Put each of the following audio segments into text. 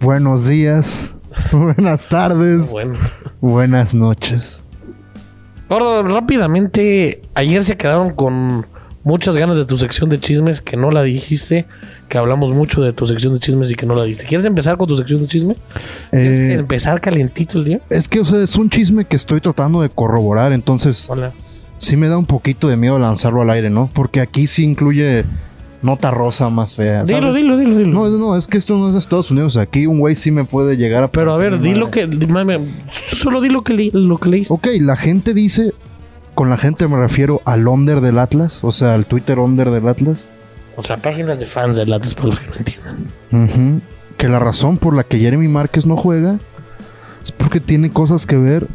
buenos días, buenas tardes, Bueno. buenas noches. Gordo, rápidamente, ayer se quedaron con muchas ganas de tu sección de chismes que no la dijiste, que hablamos mucho de tu sección de chismes y que no la dijiste. ¿Quieres empezar con tu sección de chisme? ¿Quieres Eh, empezar calentito el día? es que, o sea, es un chisme que estoy tratando de corroborar, entonces Hola. sí me da un poquito de miedo lanzarlo al aire, ¿no? Porque aquí sí incluye nota rosa más fea. Dilo, ¿sabes? dilo, dilo, dilo. No, no, es que esto no es Estados Unidos. Aquí un güey sí me puede llegar a. Pero a ver, di lo que. solo di lo que, lo que leíste. Ok, la gente dice. Con la gente me refiero al under del Atlas, o sea, al Twitter under del Atlas. O sea, páginas de fans de Latas para los que no entiendan. Que la razón por la que Jeremy Márquez no juega es porque tiene cosas que ver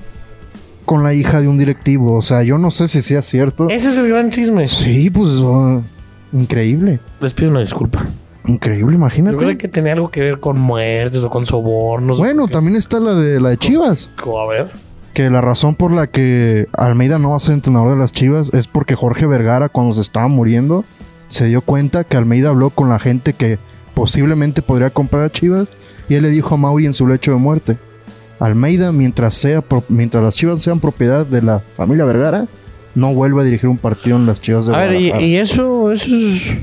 con la hija de un directivo. O sea, yo no sé si sea cierto. Ese es el gran chisme. Sí, pues uh, increíble. Les pido una disculpa. Increíble, Yo imagínate. creo que tenía algo que ver con muertes o con sobornos. Bueno, también está la de la de Chivas. A ver. Que la razón por la que Almeida no va a ser entrenador de las Chivas es porque Jorge Vergara, cuando se estaba muriendo, se dio cuenta que Almeida habló con la gente que posiblemente podría comprar a Chivas y él le dijo a Mauri en su lecho de muerte: Almeida, mientras, sea, pro- mientras las Chivas sean propiedad de la familia Vergara, no vuelva a dirigir un partido en las Chivas de A ver, y, Guadalajara". y eso, eso es.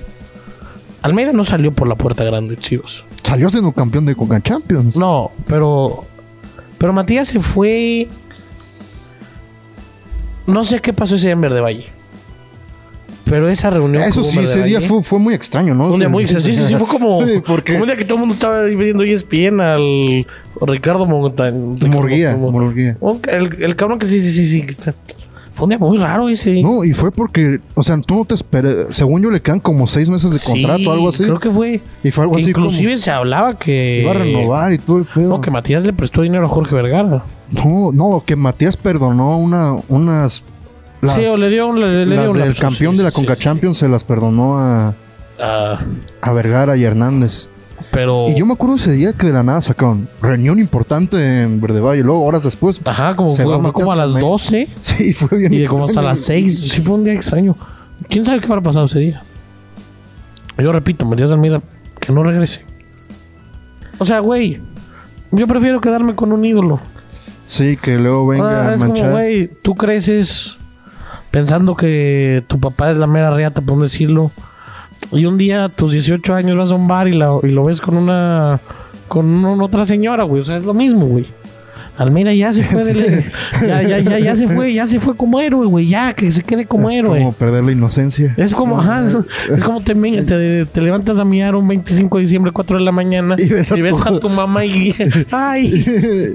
Almeida no salió por la puerta grande, chivos. Salió siendo campeón de Coca Champions. No, pero. Pero Matías se fue. No sé qué pasó ese día en Verde Valle. Pero esa reunión. Eso sí, ese día fue, fue muy extraño, ¿no? fue un día muy. Sí, sí, sí, fue como. Sí, porque- como un día que todo el mundo estaba viendo ESPN al Ricardo Montañ. Murguía, Murguía. El, el cabrón que sí, sí, sí, sí. Fue un día muy raro ese. No, y fue porque, o sea, tú no te esperas. Según yo, le quedan como seis meses de Sí, contrato o algo así. Creo que fue. Y fue algo que así inclusive se hablaba que. iba a renovar y todo el pedo. No, que Matías le prestó dinero a Jorge Vergara. No, no, que Matías perdonó una, unas. Las, sí, o le dio un. Le, le las dio lapso, campeón sí, de la Conca. Champions se las perdonó a, Ah, a Vergara y Hernández. Pero. Y yo me acuerdo ese día que de la nada sacaron reunión importante en Verde Valle. Luego, horas después. Ajá, como fue, como a las Matías 12 Sí, fue bien. y de como hasta las 6. Sí, fue un día extraño. ¿Quién sabe qué habrá pasado ese día? Yo repito, Matías Almeida, que no regrese. O sea, güey, yo prefiero quedarme con un ídolo. Sí, que luego venga Ah, a es como, manchar. güey, tú creces pensando que tu papá es la mera reata, por decirlo. Y un día a tus 18 años vas a un bar y, la- y lo ves con una con un- otra señora, güey. O sea, es lo mismo, güey. Almeida ya se fue del- ya, ya, ya, ya se fue, ya se fue como héroe, güey. Ya, que se quede como es héroe. como perder la inocencia. Es como, ajá, es como te, me- te, te levantas a mirar un 25 de diciembre, 4 de la mañana, Y ves a tu- a tu mamá y, ay,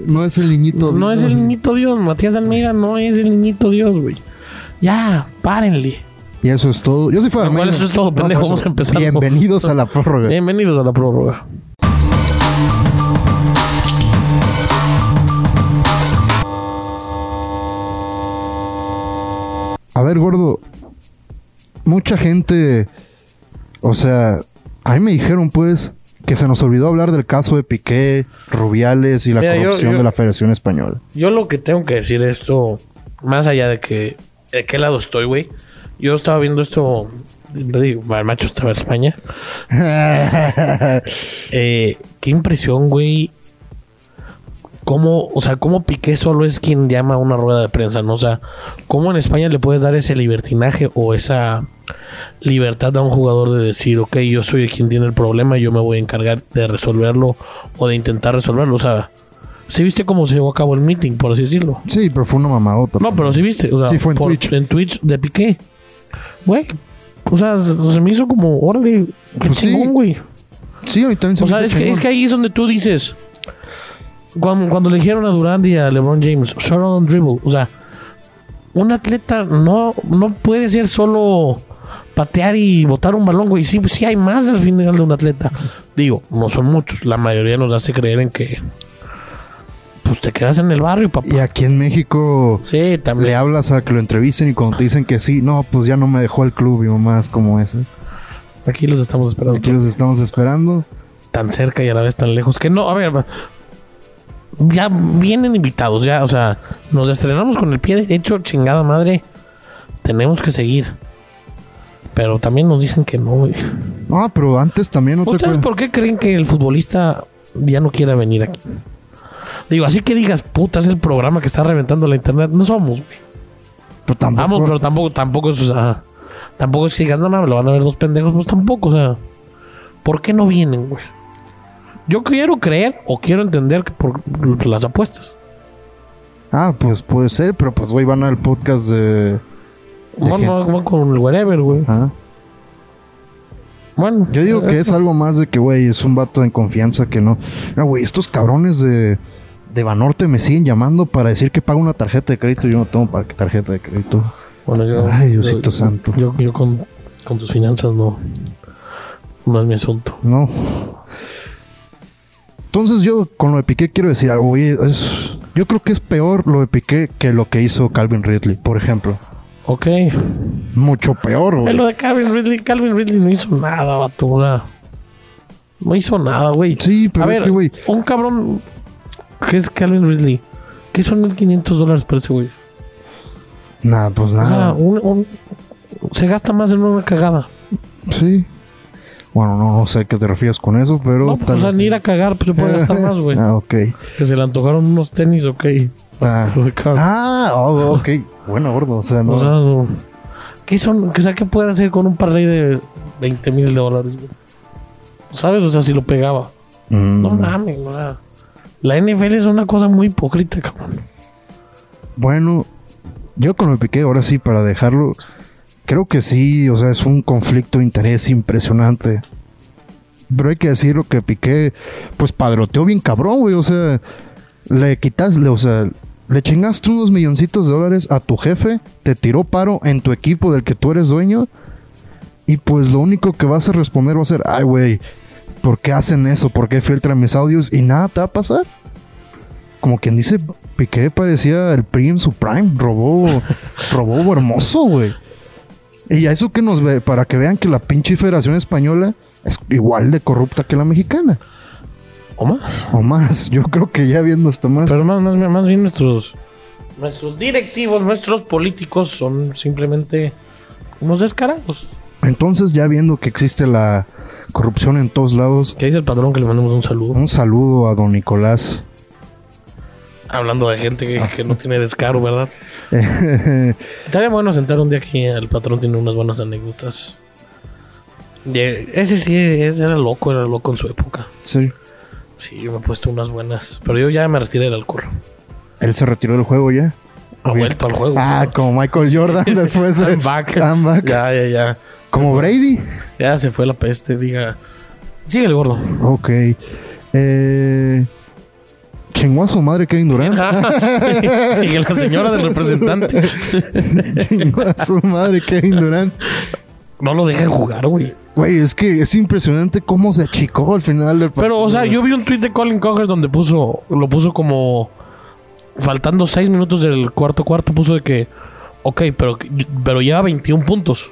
no es el niñito. pues no es el niñito Dios, Matías Almeida no es el niñito Dios, güey. Ya, párenle. Y eso es todo. Yo fui Lo cual eso es todo, pendejo. pues, Vamos a empezar. Bienvenidos a la prórroga. Bienvenidos a la prórroga. A ver, gordo. Mucha gente. O sea, a mí me dijeron, pues, que se nos olvidó hablar del caso de Piqué, Rubiales y la Mira, yo- corrupción yo- de la Federación Española. Yo lo que tengo que decir esto, más allá de que de qué lado estoy, güey. Yo estaba viendo esto, digo, el macho estaba en España. Eh, qué impresión, güey. Cómo, o sea, cómo Piqué solo es quien llama a una rueda de prensa, ¿no? O sea, cómo en España le puedes dar ese libertinaje o esa libertad a un jugador de decir, ok, yo soy quien tiene el problema yo me voy a encargar de resolverlo o de intentar resolverlo. O sea, ¿sí viste cómo se llevó a cabo el meeting, por así decirlo? sí, pero fue una mamadota. No, pero sí viste. O sea, Sí, fue en por- Twitch. En Twitch de Piqué. Güey. O sea, se me hizo como, órale, qué Pues sí. chingón, güey. Sí, a mí también se O me sea, hizo es que, es que ahí es donde tú dices. Cuando, cuando le dijeron a Durant y a LeBron James, short on dribble. O sea, un atleta no, no puede ser solo patear y botar un balón, güey. Sí, sí hay más al final de un atleta. Digo, no son muchos. La mayoría nos hace creer en que. Pues te quedas en el barrio, papá. Y aquí en México Sí, le también. hablas a que lo entrevisten y cuando te dicen que sí, no, pues ya no me dejó el club y mamás como esas. Aquí los estamos esperando. Aquí los estamos esperando. tan cerca y a la vez tan lejos que no, a ver, ya vienen invitados, ya, o sea, nos estrenamos con el pie derecho, chingada madre, tenemos que seguir. Pero también nos dicen que no, güey. No, pero antes también otra ¿Ustedes cosa. por qué creen que el futbolista ya no quiera venir aquí. Digo, así que digas, puta, es el programa que está reventando la internet. No somos, güey. Pero tampoco. Vamos, pero tampoco, tampoco es, o sea, tampoco es que digas, no, no, lo van a ver dos pendejos, pues tampoco, o sea, ¿por qué no vienen, güey? Yo quiero creer o quiero entender que por las apuestas. Ah, pues puede ser, pero pues, güey, van al podcast de. Gente. van- con el wherever, güey. Ah. Bueno, Yo digo que es algo más de que, güey, es un vato en confianza que no. Mira, güey, estos cabrones de, de Banorte me siguen llamando para decir que pago una tarjeta de crédito. Yo no tengo para qué tarjeta de crédito. Bueno, yo, Ay, Diosito yo- santo. Yo, yo con, con tus finanzas no, no es mi asunto. No. Entonces yo con lo de Piqué quiero decir algo. Es, yo creo que es peor lo de Piqué que lo que hizo Calvin Ridley, por ejemplo. Ok. Mucho peor, güey. Lo de Calvin Ridley. Calvin Ridley no hizo nada, sea, No hizo nada, güey. Sí, pero A es ver, que, güey. un cabrón que es Calvin Ridley. ¿Qué son 1500 dólares por ese güey? Nada, pues nada. un- un- se gasta más en una cagada. Sí. Bueno, no, no sé a qué te refieres con eso, pero. No, pues, o sea, ni ir a cagar, pues se puede gastar más, güey. Ah, ok. Que se le antojaron unos tenis, ok. Ah. Ah, oh, ok. Bueno, gordo. O sea, no. O sea, no. ¿qué son? O sea, ¿qué puede hacer con un parlay de 20 mil dólares, güey? ¿Sabes? O sea, si lo pegaba. Mm, No mames, o sea. La NFL es una cosa muy hipócrita, cabrón. Bueno, yo con de Piqué, ahora sí, para dejarlo, creo que sí, o sea, es un conflicto de interés impresionante. Pero hay que decirlo que Piqué, pues padroteó bien cabrón, güey. O sea, le quitas, le- o sea, le chingaste unos milloncitos de dólares a tu jefe, te tiró paro en tu equipo del que tú eres dueño. Y pues lo único que vas a responder va a ser, ay, güey, ¿por qué hacen eso? ¿Por qué filtran mis audios? Y nada te va a pasar. Como quien dice, Piqué parecía el PRI en su prime. Robó, robó hermoso, güey. Y a eso que nos ve, para que vean que la pinche Federación Española es igual de corrupta que la mexicana. ¿O más? O más. Yo creo que ya viendo esto más. Pero más, más, más bien nuestros... Nuestros directivos, nuestros políticos son simplemente unos descarados. Entonces, ya viendo que existe la corrupción en todos lados, Que dice el padrón que le mandemos un saludo. un saludo a don Nicolás. Hablando de gente que, que no tiene descaro, ¿verdad? Estaría bueno sentar un día aquí. El patrón tiene unas buenas anécdotas. Y, ese sí, ese era loco, era loco en su época. sí. Sí, yo me he puesto unas buenas. Pero yo ya me retiré del alcohol. Él se retiró del juego ya. Ha vuelto al juego. Ah, como Michael Jordan después de. I'm back. I'm back. Ya, ya, ya. Como Brady. Ya se fue la peste, diga. Sigue el gordo. Ok. Eh, chingó a su madre Kevin Durant. y que la señora del representante chingó a su madre Kevin Durant. no lo dejan jugar, güey. Güey, es que es impresionante cómo se achicó al final del partido. Pero, o sea, yo vi un tweet de Colin Coger donde puso, lo puso como faltando seis minutos del cuarto cuarto, puso de que, ok, pero, pero lleva 21 puntos.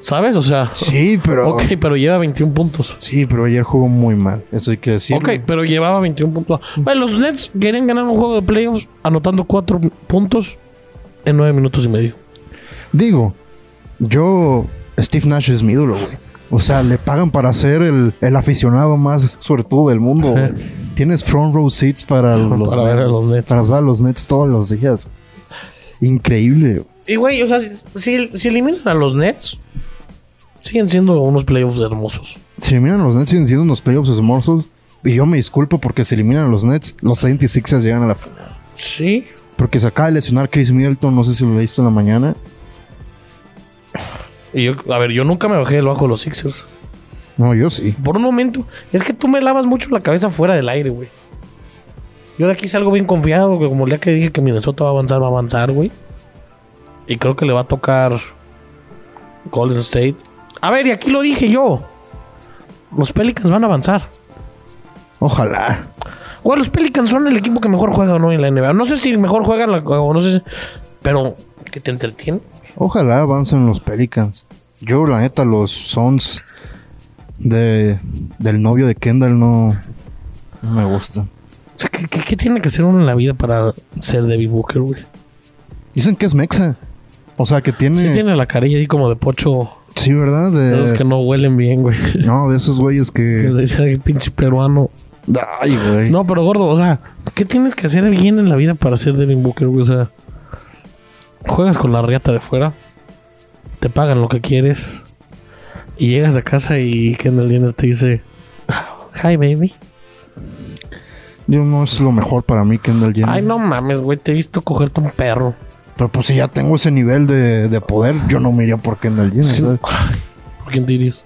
¿Sabes? O sea, Sí, pero. ok, pero lleva 21 puntos. Sí, pero ayer jugó muy mal. Eso hay que decirlo. Ok, pero llevaba 21 puntos. Bueno, los Nets querían ganar un juego de playoffs anotando 4 puntos en 9 minutos y medio. Digo, yo. Steve Nash es mi ídolo, güey. O sea, le pagan para ser el, el aficionado más suertudo del mundo. güey. Tienes front row seats para los, Para ver a los Nets. Para ver a los Nets todos los días. Increíble. Y, güey, o sea, si, si, eliminan a los Nets, siguen siendo unos playoffs hermosos. Si eliminan a los Nets, siguen siendo unos playoffs hermosos. Y yo me disculpo porque si eliminan a los Nets, los 76ers llegan a la final. Sí. Porque se acaba de lesionar Chris Middleton, no sé si lo leíste en la mañana. Y yo, a ver, yo nunca me bajé del bajo de los Sixers. No, yo sí. Por un momento, es que tú me lavas mucho la cabeza fuera del aire, güey. Yo de aquí salgo bien confiado, que como el día que dije que Minnesota va a avanzar, va a avanzar, güey. Y creo que le va a tocar Golden State. A ver, y aquí lo dije yo. Los Pelicans van a avanzar. Ojalá. Güey, los Pelicans son el equipo que mejor juega o no en la NBA. No sé si mejor juegan la- o no sé, pero que te entretiene. Ojalá avancen los Pelicans. Yo, la neta, los Sons de, del novio de Kendall no, no me gustan. O sea, ¿qué, qué- qué tiene que hacer uno en la vida para ser David Booker, güey? Dicen que es Mexa. O sea, que tiene. Sí tiene la carilla ahí como de pocho. Sí, ¿verdad? De esos que no huelen bien, güey. no, de esos güeyes Que que. dice "Ay, pinche peruano. Ay, güey. No, pero gordo, o sea, ¿qué tienes que hacer bien en la vida para ser Devin Booker, güey? O sea, juegas con la riata de fuera, te pagan lo que quieres, y llegas a casa y Kendall Jenner te dice, Hi, baby. Yo no es lo mejor para mí, Kendall Jenner. Ay, no mames, güey, te he visto cogerte un perro. Pero pues si ya tengo ese nivel de, de poder, yo no me iría por Kendall Jenner, Sí. ¿sabes? ¿Por quién te irías?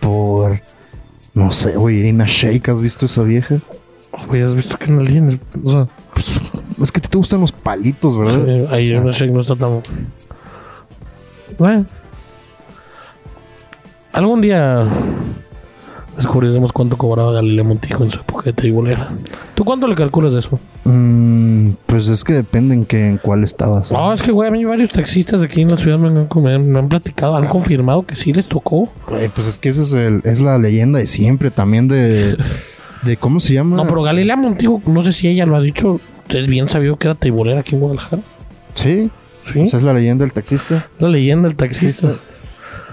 Por... No sé, güey, Irina Shayk, ¿has visto esa vieja? Güey, has visto Kendall Jenner. O sea, Es que te gustan los palitos, ¿verdad? ahí no sé, no está tan. Bueno. Algún día descubriremos cuánto cobraba Galilea Montijo en su época de tribolera. ¿Tú cuánto le calculas de eso? Mm, pues es que depende en, qué, en cuál estabas. No, es que, güey, a mí varios taxistas aquí en la ciudad me han, me han- me han platicado, han confirmado que sí les tocó. Güey, pues es que esa es, el, es la leyenda de siempre, también de... de ¿Cómo se llama? No, pero Galilea Montijo, no sé si ella lo ha dicho, es bien sabido que era tribolera aquí en Guadalajara. Sí, Sí, esa es la leyenda del taxista. la leyenda del taxista.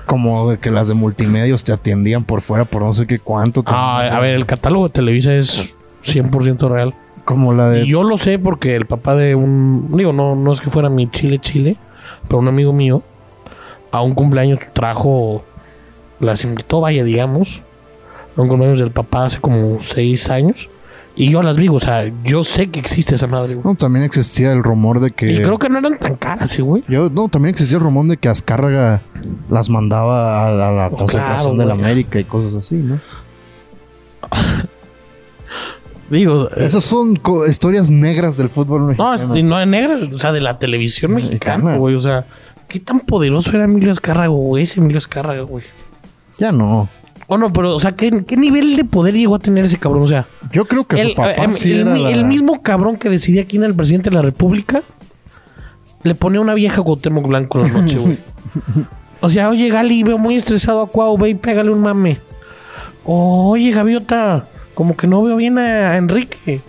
Como de que las de multimedios te atendían por fuera por no sé qué cuánto. Ah, a ver, el catálogo de Televisa es 100% real. Como la de... Y yo lo sé porque el papá de un. Digo, no, no es que fuera mi chile chile, pero un amigo mío a un cumpleaños trajo. Las invitó, vaya, digamos. A un cumpleaños del papá hace como seis años. Y yo las vi, o sea, yo sé que existe esa madre, güey. No, también existía el rumor de que... Y creo que no eran tan caras, sí, güey. Yo, no, también existía el rumor de que Azcárraga las mandaba a, a la Pues concentración claro, de la. América y cosas así, ¿no? Digo, eh, Esas son historias negras del fútbol no, mexicano. no es negra, o sea, de la televisión mexicana, Mexicana. güey. O sea, ¿qué tan poderoso era Emilio Azcárraga, güey? Ese Emilio Azcárraga, güey. Ya no. O no, pero, o sea, ¿qué, qué nivel de poder llegó a tener ese cabrón? O sea, Yo creo que el, su papá sí el era mi- la- el mismo cabrón que decidía quién era el presidente de la república le ponía una vieja Cuauhtémoc Blanco en la noche, güey. O sea, oye, Gali, veo muy estresado a Cuau, ve y pégale un mame. Oye, Gaviota, como que no veo bien a Enrique.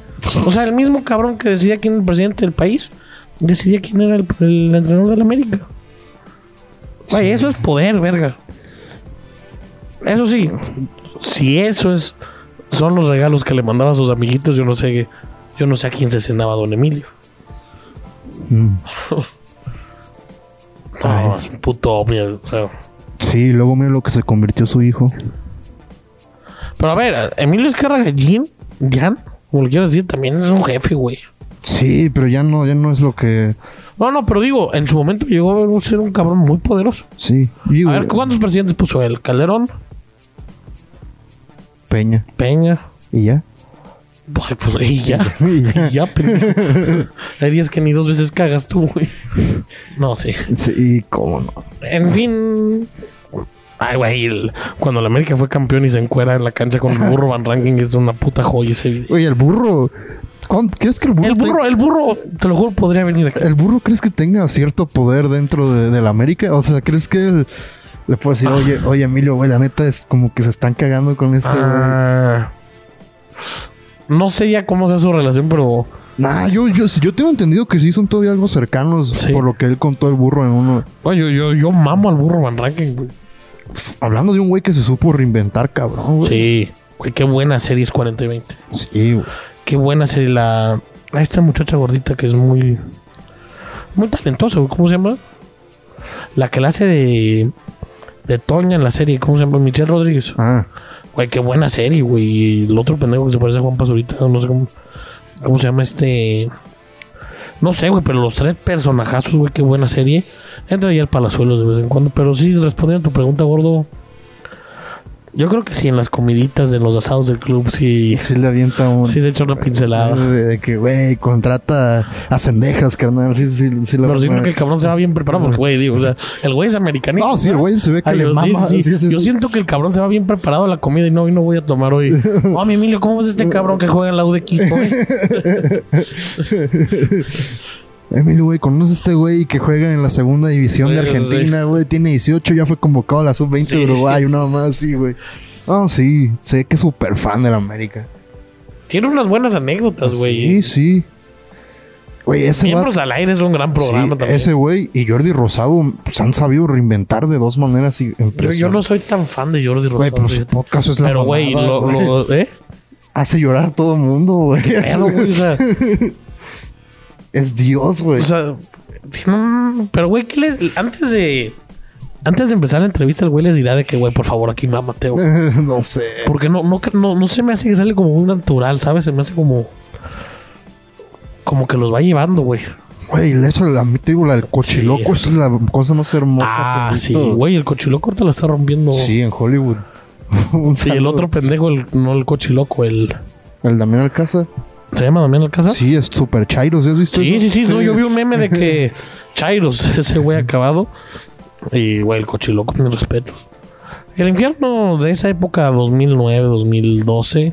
O sea, el mismo cabrón que decidía quién era el presidente del país, decidía quién era el, el entrenador de la América. Güey, eso es poder, verga. Eso sí, si eso es son los regalos que le mandaba a sus amiguitos, yo no sé, yo no sé a quién se cenaba Don Emilio. Mm. No, es un puto ovni, o sea. Sí, luego mira lo que se convirtió su hijo. Pero a ver, Emilio Escarra Gallín, Jan, como le quiero decir, también es un jefe, güey. Sí, pero ya no, ya no es lo que. No, no, pero digo, en su momento llegó a ser un cabrón muy poderoso. Sí. Digo, A ver, ¿cuántos presidentes puso él? Calderón, Peña. Peña. ¿Y ya? Ay, pues, y ya. Y ya. Y ya, pendejo. Hay días que ni dos veces cagas tú, güey. No, sí. Sí, cómo no. En fin. Ay, güey, el- cuando la América fue campeón y se encuera en la cancha con el burro Van Ranking es una puta joya ese video. Oye, el burro. ¿cuán- ¿Crees que el burro, El burro, te- el burro, te lo juro, podría venir aquí. el burro crees que tenga cierto poder dentro de, de la América? O sea, ¿crees que él le puede decir, oye, oye, Emilio, güey, la neta es como que se están cagando con este güey? Ah, no sé ya cómo sea su relación, pero Nah, yo, yo, yo tengo entendido que sí son todavía algo cercanos Sí. por lo que él contó el burro en uno. oye, yo, yo, yo mamo al burro Van Ranking, güey. Hablando de un güey que se supo reinventar, cabrón, güey. Sí, güey, qué buena serie es 40 y 20. Sí, güey. Qué buena serie la. A esta muchacha gordita que es muy. Muy talentosa, güey. ¿Cómo se llama? La que la hace de. De Toña en la serie. ¿Cómo se llama? Michelle Rodríguez. Ah, Güey, qué buena serie, güey. Y el otro pendejo que se parece a Juan Pazurita. No sé cómo. ¿Cómo se llama este? No sé, güey, pero los tres personajazos, güey, qué buena serie. Entra ya el palazuelo de vez en cuando. Pero sí, respondiendo a tu pregunta, gordo. Yo creo que sí, en las comiditas de los asados del club, sí. sí le avienta un... Sí se echa una pincelada. De, de que, güey, contrata a cendejas, carnal. Sí, sí, sí. Pero siento que el cabrón se va bien preparado porque, güey, digo, o sea, el güey es americanista. No, sí, el güey se ve que Ay, le yo, sí, mama. sí, sí. Sí, sí, Yo siento que el cabrón se va bien preparado a la comida y no, hoy no voy a tomar hoy. Oh, mi Emilio, ¿cómo es este cabrón que juega en la U de Quito, güey? Emilio, güey, ¿conoces a este güey que juega en la segunda división de Sí. Argentina, güey? Tiene 18, ya fue convocado a la sub-20 Sí. de Uruguay, una mamá así, güey. Ah, sí, sé que es súper fan de la América. Tiene unas buenas anécdotas, güey. Sí, sí. Güey, ese Miembros vato- al aire es un gran programa sí, también. ese güey y Jordi Rosado se han sabido reinventar de dos maneras y yo, yo no soy tan fan de Jordi Güey, Rosado. pero su podcast es la Pero, güey, lo, güey. lo- ¿eh? Hace llorar a todo mundo, güey. Pedo, güey, o sea, Es Dios, güey. o sea, pero güey, ¿qué les antes de antes de empezar la entrevista el güey les dirá de que güey, por favor, aquí mámate, güey. no sé. Porque no, no, no, no se me hace que sale como muy natural, ¿sabes? Se me hace como. Como que los va llevando, güey. Güey, eso, la, te digo, la del cochiloco Sí. es la cosa más hermosa. Ah, sí, güey, el cochiloco ahorita la está rompiendo. Sí, en Hollywood. Sí, el otro pendejo, el, no el cochiloco, el. El Damián Alcázar. ¿Se llama Damián Alcázar? Sí, es super Chairo, ¿sí has visto Sí, eso? sí, sí, no, yo vi un meme de que Chairos, ese güey acabado. Y, güey, el cochiloco, mis respetos. El infierno de esa época, 2009, 2012,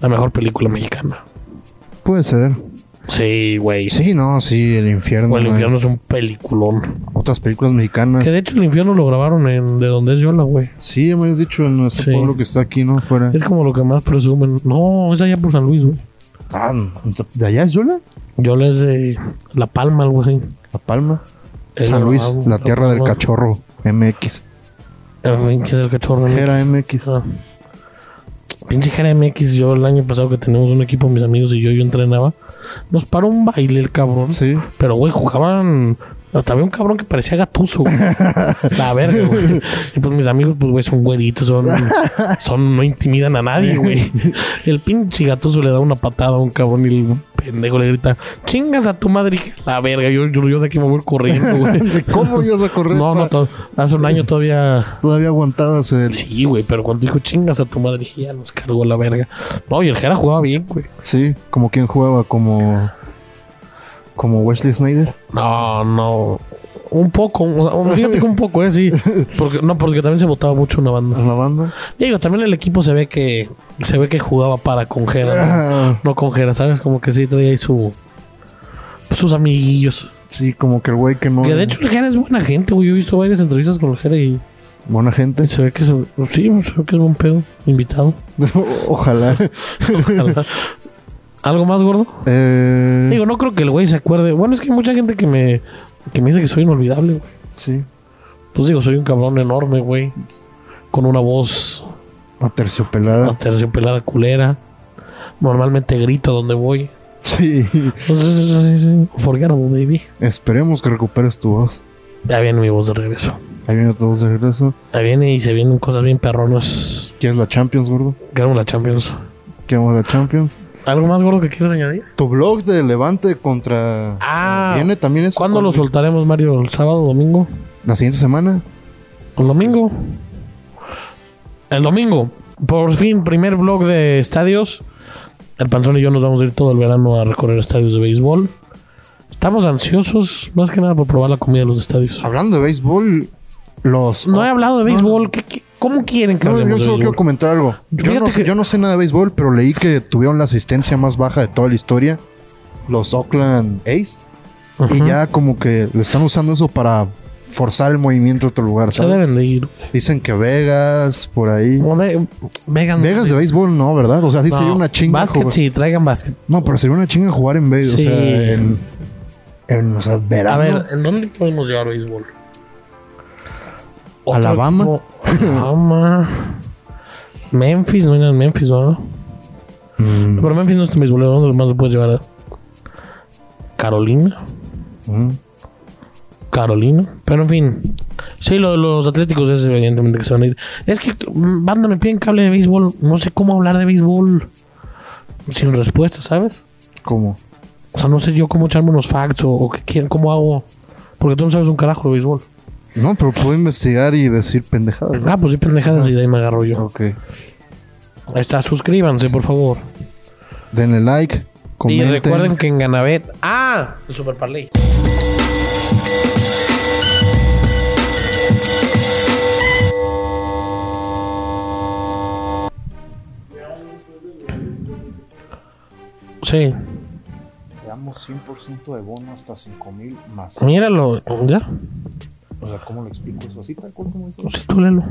la mejor película mexicana. Puede ser. Sí, güey. Sí, no, sí, el infierno. Güey, el güey. infierno es un peliculón. Otras películas mexicanas. Que de hecho el infierno lo grabaron en de donde es Yola, güey. Sí, me habías dicho en nuestro Sí. pueblo que está aquí, ¿no? Fuera. Es como lo que más presumen. No, es allá por San Luis, güey. Ah, ¿de allá es Yola? Yola es de La Palma, algo así. La Palma. San Luis, la tierra del cachorro. MX. ¿Qué es el cachorro? ¿no? Era MX. Ah. Pinche Jera MX, yo el año pasado que teníamos un equipo, mis amigos y yo, yo entrenaba, nos paró un baile el cabrón. Sí. Pero, güey, jugaban. Hasta había un cabrón que parecía gatuso, güey. La verga, güey. Y pues mis amigos, pues, güey, son güeritos, son, son, no intimidan a nadie, güey. El pinche gatuso le da una patada a un cabrón y el pendejo le grita, chingas a tu madre. La verga, yo, yo, yo de aquí me voy corriendo, güey. ¿Cómo ibas a correr? No, no, hace un año todavía. Todavía aguantabas el... Sí, güey, pero cuando dijo chingas a tu madre, ya nos cargó la verga. No, y el Jera jugaba bien, güey. Sí, como quien jugaba, como... Como Wesley Snyder. No, no. Un poco, un- fíjate que un poco, eh, sí. Porque, no, porque también se votaba mucho una banda. En la banda. Digo, también el equipo se ve que se ve que jugaba para con Jera, ¿no? Ah, no con Jera, ¿sabes? Como que sí traía ahí su pues, sus amiguillos. sí, como que el güey que no... Que de hecho el Jera es buena gente, güey. Yo he visto varias entrevistas con el Jera y Buena gente. se ve que es, sí, se ve que es buen pedo, invitado. Ojalá. ¿Algo más gordo? Eh, Digo, no creo que el güey se acuerde. Bueno, es que hay mucha gente que me, que me dice que soy inolvidable, güey. sí. Pues digo, soy un cabrón enorme, güey. Con una voz Aterciopelada. terciopelada culera. Normalmente grito donde voy. Sí. Entonces, Forgettable, baby. Esperemos que recuperes tu voz. Ya viene mi voz de regreso. Ahí viene tu voz de regreso. Ya viene y se vienen cosas bien perronas. ¿Quieres la Champions, gordo? Queremos la Champions. ¿Queremos la Champions? ¿Algo más gordo que quieres añadir? Tu blog de Levante contra... Ah, Viene también eso. ¿Cuándo lo soltaremos, Mario? ¿El sábado, domingo? La siguiente semana. ¿El domingo? El domingo. Por fin, primer blog de estadios. El Panzón y yo nos vamos a ir todo el verano a recorrer estadios de béisbol. Estamos ansiosos, más que nada, por probar la comida de los estadios. Hablando de béisbol, los... No he hablado de béisbol. ¿Qué- qué- cómo quieren que No, yo hablemos de solo quiero béisbol? comentar algo. Yo no, sé- que- yo no sé nada de béisbol, pero leí que tuvieron la asistencia más baja de toda la historia. Los Oakland A's. Ujú. Y ya como que le están usando eso para forzar el movimiento a otro lugar, Se ¿sabes? deben de ir. Dicen que Vegas, por ahí. Ve- Vegas. Vegas de béisbol no, ¿verdad? O sea, sí No, sería una chinga. Básquet, jugar- sí, traigan básquet. No, pero sería una chinga jugar en Vegas. Sí. O sea, en, en o sea, verano. A ver, ¿en dónde podemos llevar béisbol? Alabama. equipo- Alabama. Memphis, no hay nada en Memphis, ¿no? Mm, Pero Memphis no es béisbolero, ¿dónde más lo puedes llevar? Carolina. mm. Carolina. Pero en fin. Sí, lo los atléticos es evidentemente que se van a ir. Es que, mm, banda, me piden cable de béisbol. No sé cómo hablar de béisbol sin respuesta, ¿sabes? ¿Cómo? O sea, no sé yo cómo echarme unos facts o, o qué quieren, cómo hago. Porque tú no sabes un carajo de béisbol. No, pero puedo investigar y decir pendejadas. ¿no? Ah, pues sí, pendejadas y de ahí me agarro yo. Ok. Ahí está, suscríbanse, por favor. Denle like. Comenten. Y recuerden que en Ganabet. ¡Ah! El Super Parlay. Sí, Le damos 100% de bono hasta 5000 más. míralo. ¿Ya? O sea, ¿cómo le explico eso? Así tal cual como dice. Sí, tú léelo.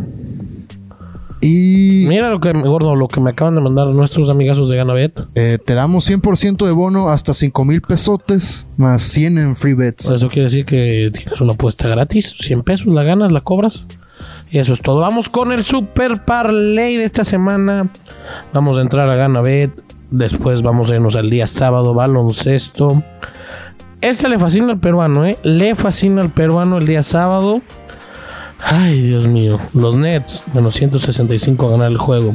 Y Mira lo que, gordo, lo que me acaban de mandar nuestros amigazos de Ganabet. eh, te damos 100% de bono hasta 5000 pesotes más 100 en free bets. Eso quiere decir que tienes una apuesta gratis. 100 pesos, la ganas, la cobras. Y eso es todo. Vamos con el Super Parlay de esta semana. Vamos a entrar a Ganabet. Después vamos a irnos al día sábado, baloncesto. Este le fascina al peruano, ¿eh? Le fascina al peruano el día sábado. Ay, Dios mío. Los Nets, menos 165 a ganar el juego.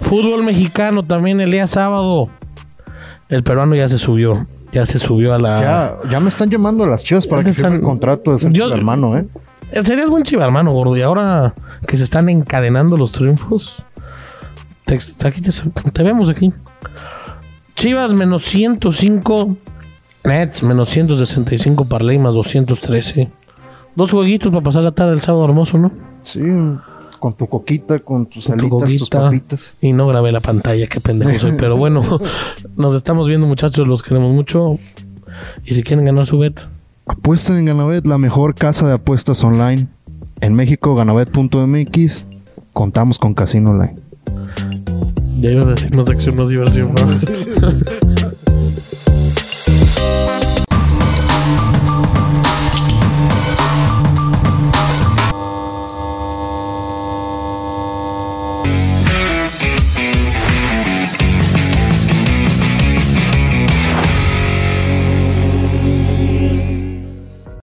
Fútbol mexicano también el día sábado. El peruano ya se subió. Ya se subió a la. Ya, ya me están llamando las chivas para que firme el están- contrato de ser Yo- hermano, ¿eh? Eh, Serías buen chiva, hermano, gordo. Y ahora que se están encadenando los triunfos. Te, aquí te, te vemos aquí. Chivas menos 105. Nets menos 165. Parley más 213. Dos jueguitos para pasar la tarde del sábado hermoso, ¿no? Sí, con tu coquita, con tus Con tu alitas, tus papitas. Y no grabé la pantalla, qué pendejo soy. Pero bueno, nos estamos viendo, muchachos. Los queremos mucho. Y si quieren ganar su bet, Apuesta en Ganabet, la mejor casa de apuestas online. En México, ganabet.mx. Contamos con casino online. ya ibas a decir más acción, más diversión. ¿no?